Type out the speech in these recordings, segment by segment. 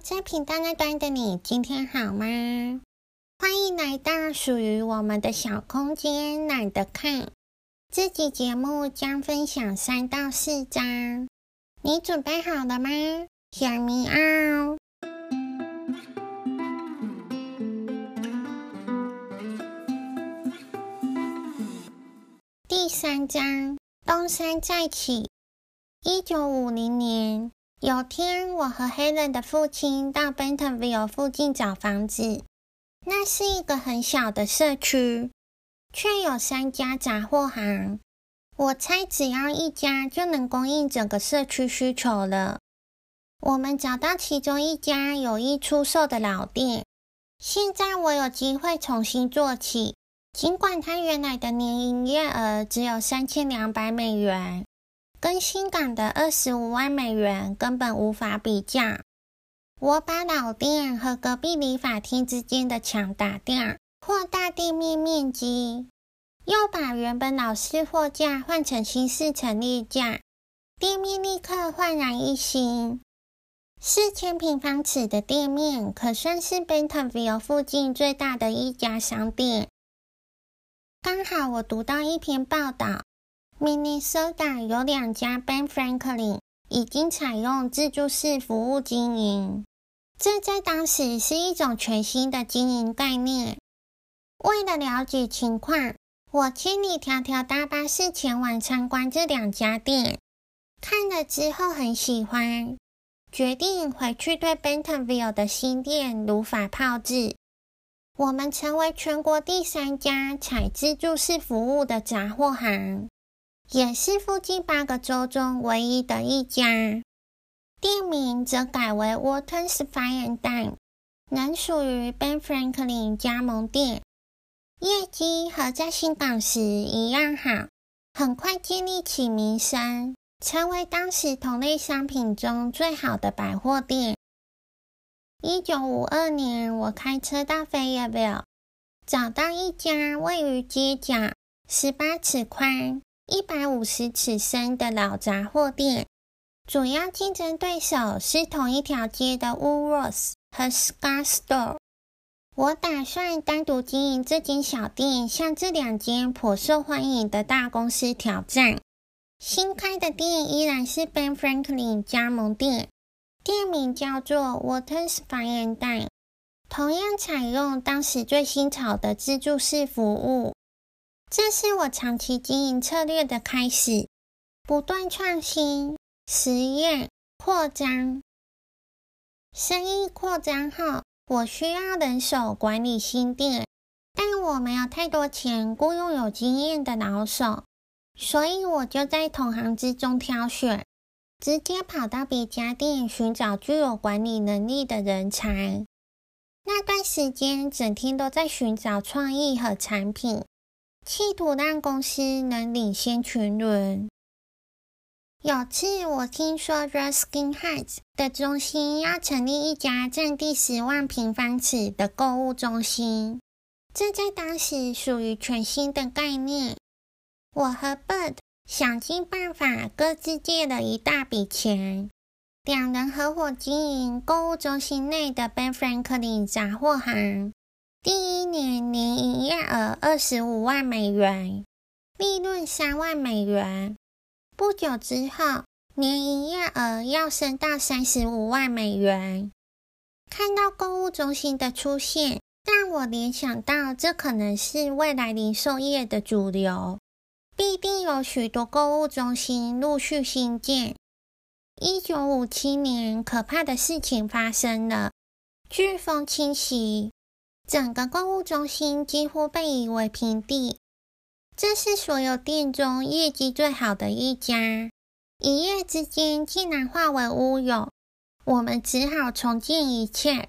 在频道那端的你，今天好吗？欢迎来到属于我们的小空间，懒得看。这集节目将分享三到四章，你准备好了吗？Hear me out。第三章，东山再起。一九五零年。有天，我和 Helen 的父亲到 Bentonville 附近找房子。那是一个很小的社区，却有三家杂货行。我猜只要一家就能供应整个社区需求了。我们找到其中一家有意出售的老店。现在我有机会重新做起，尽管它原来的年营业额只有三千两百美元。跟新港的二十五万美元根本无法比较。我把老店和隔壁理发厅之间的墙打掉，扩大店面面积，又把原本老式货架换成新式陈列架，店面立刻焕然一新。四千平方尺的店面可算是 Bentonville 附近最大的一家商店。刚好我读到一篇报道。Minnesota 有两家 Ben Franklin 已经采用自助式服务经营，这在当时是一种全新的经营概念。为了了解情况，我千里迢迢搭巴士前往参观这两家店，看了之后很喜欢，决定回去对 Bentonville 的新店如法炮制。我们成为全国第三家采自助式服务的杂货行。也是附近八个州中唯一的一家，店名则改为 Walton's Fine and Dime，仍属于 Ben Franklin 加盟店，业绩和在新港时一样好，很快建立起名声，成为当时同类商品中最好的百货店。一九五二年，我开车到 Fayetteville，找到一家位于街角，十八尺宽。一百五十尺深的老杂货店，主要竞争对手是同一条街的 Woolworths 和 Scar Store。我打算单独经营这间小店，向这两间颇受欢迎的大公司挑战。新开的店依然是 Ben Franklin 加盟店，店名叫做 Walton's Fine and Dime，同样采用当时最新潮的自助式服务。这是我长期经营策略的开始，不断创新、实验、扩张。生意扩张后，我需要人手管理新店，但我没有太多钱雇佣有经验的老手，所以我就在同行之中挑选，直接跑到别家店寻找具有管理能力的人才。那段时间，整天都在寻找创意和产品。企图让公司能领先群伦。有次我听说 Ruskin Heights 的中心要成立一家占地十万平方尺的购物中心，这在当时属于全新的概念。我和 Bird 想尽办法，各自借了一大笔钱，两人合伙经营购物中心内的 Ben Franklin 杂货行。第一年年营业额二十五万美元，利润三万美元。不久之后，年营业额要升到三十五万美元。看到购物中心的出现，让我联想到这可能是未来零售业的主流，必定有许多购物中心陆续兴建。一九五七年，可怕的事情发生了，飓风侵袭。整个购物中心几乎被夷为平地，这是所有店中业绩最好的一家，一夜之间竟然化为乌有。我们只好重建一切。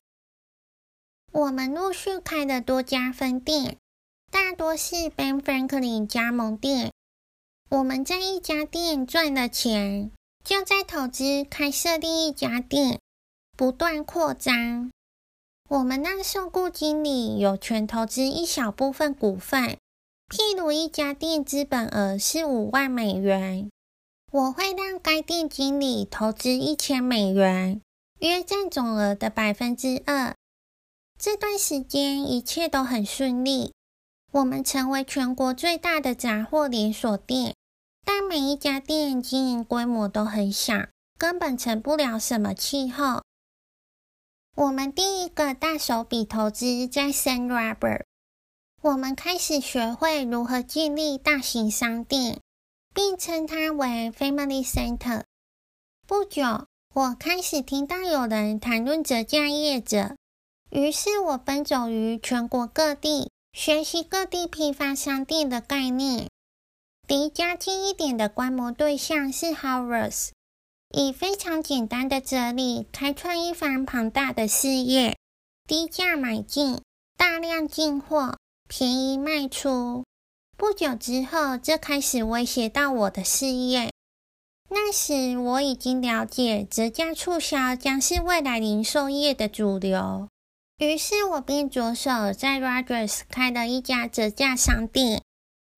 我们陆续开了多家分店，大多是 Ben Franklin 加盟店。我们在一家店赚了钱，就在投资开设另一家店，不断扩张。我们让受雇经理有权投资一小部分股份，譬如一家店资本额是五万美元，我会让该店经理投资一千美元，约占总额的百分之二。这段时间一切都很顺利，我们成为全国最大的杂货连锁店，但每一家店经营规模都很小，根本成不了什么气候。我们第一个大手笔投资在 San Robert，我们开始学会如何建立大型商店，并称它为 Family Center。不久，我开始听到有人谈论折价业者，于是我奔走于全国各地，学习各地批发商店的概念。离家近一点的观摩对象是 Harrods。以非常简单的哲理开创一番庞大的事业，低价买进，大量进货，便宜卖出。不久之后，这开始威胁到我的事业。那时我已经了解折价促销将是未来零售业的主流，于是我便着手在 Rogers 开了一家折价商店，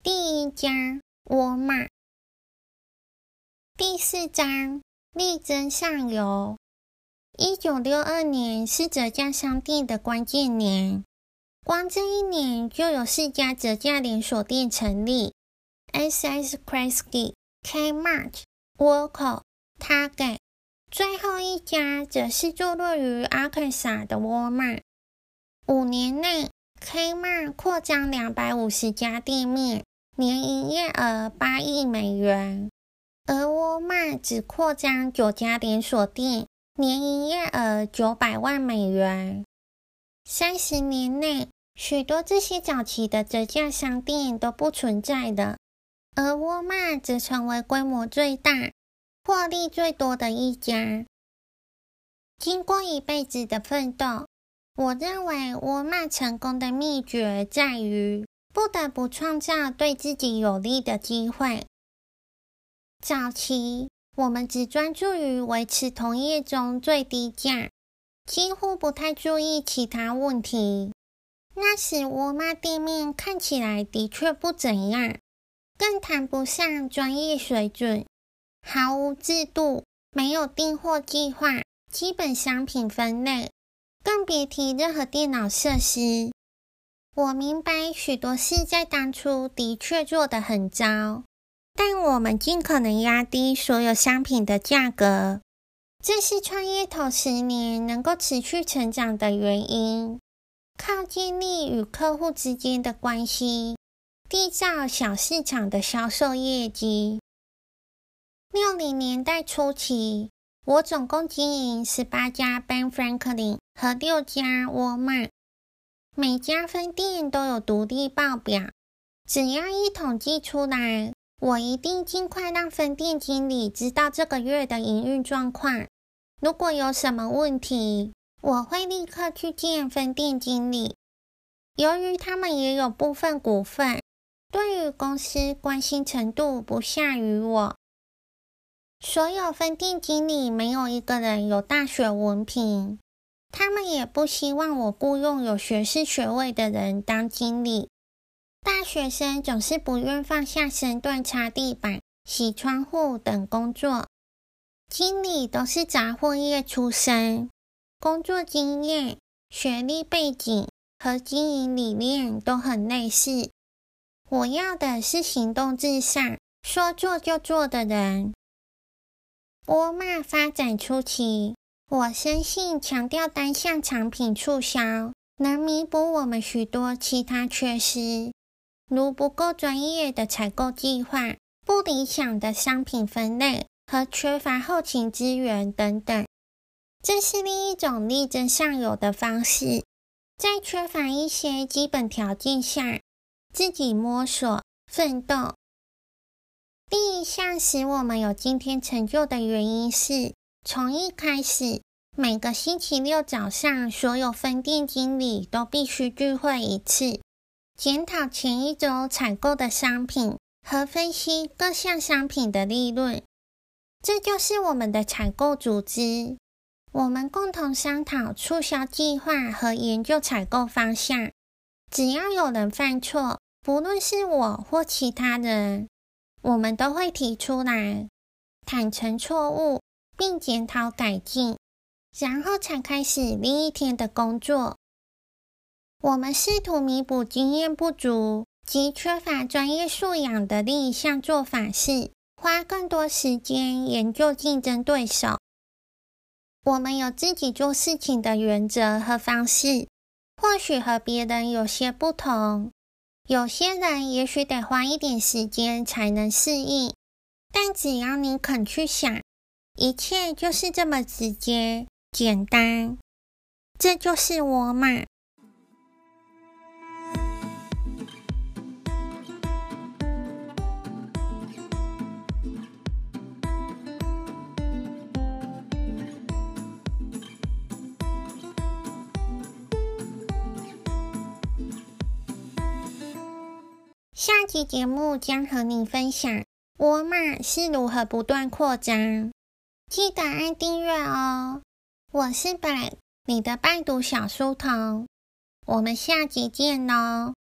第一家沃尔玛。第四章。力争上游。一九六二年是折价商店的关键年，光这一年就有四家折价连锁店成立：SS Kresge、Kmart、Waco、Target。最后一家则是坐落于阿克萨的沃尔玛。五年内，Kmart 扩张两百五十家店面，年营业额八亿美元。而沃尔玛只扩张九家连锁店，年营业额九百万美元。三十年内，许多这些早期的折价商店都不存在的，而沃尔玛则成为规模最大、获利最多的一家。经过一辈子的奋斗，我认为沃尔玛成功的秘诀在于不得不创造对自己有利的机会。早期，我们只专注于维持同业中最低价，几乎不太注意其他问题。那时，沃尔玛店面看起来的确不怎样，更谈不上专业水准，毫无制度，没有订货计划，基本商品分类，更别提任何电脑设施。我明白许多事在当初的确做得很糟。但我们尽可能压低所有商品的价格，这是创业头十年能够持续成长的原因。靠建立与客户之间的关系，缔造小市场的销售业绩。六零年代初期，我总共经营十八家 Ben Franklin 和六家沃尔玛，每家分店都有独立报表，只要一统计出来。我一定尽快让分店经理知道这个月的营运状况。如果有什么问题，我会立刻去见分店经理。由于他们也有部分股份，对于公司关心程度不下于我。所有分店经理没有一个人有大学文凭，他们也不希望我雇佣有学士学位的人当经理。大学生总是不愿放下身段擦地板、洗窗户等工作。经理都是杂货业出身，工作经验、学历背景和经营理念都很类似。我要的是行动至上、说做就做的人。沃尔玛发展初期，我深信强调单项产品促销能弥补我们许多其他缺失。如不够专业的采购计划、不理想的商品分类和缺乏后勤资源等等，这是另一种力争上游的方式。在缺乏一些基本条件下，自己摸索奋斗。第一项使我们有今天成就的原因是，从一开始，每个星期六早上，所有分店经理都必须聚会一次。检讨前一周采购的商品和分析各项商品的利润，这就是我们的采购组织。我们共同商讨促销计划和研究采购方向。只要有人犯错，不论是我或其他人，我们都会提出来，坦诚错误，并检讨改进。然后才开始另一天的工作。我们试图弥补经验不足及缺乏专业素养的另一项做法是，花更多时间研究竞争对手。我们有自己做事情的原则和方式，或许和别人有些不同。有些人也许得花一点时间才能适应，但只要你肯去想，一切就是这么直接、简单。这就是我嘛。下期节目将和你分享沃尔玛是如何不断扩张，记得按订阅哦。我是 Black，你的拜读小书童，我们下集见喽。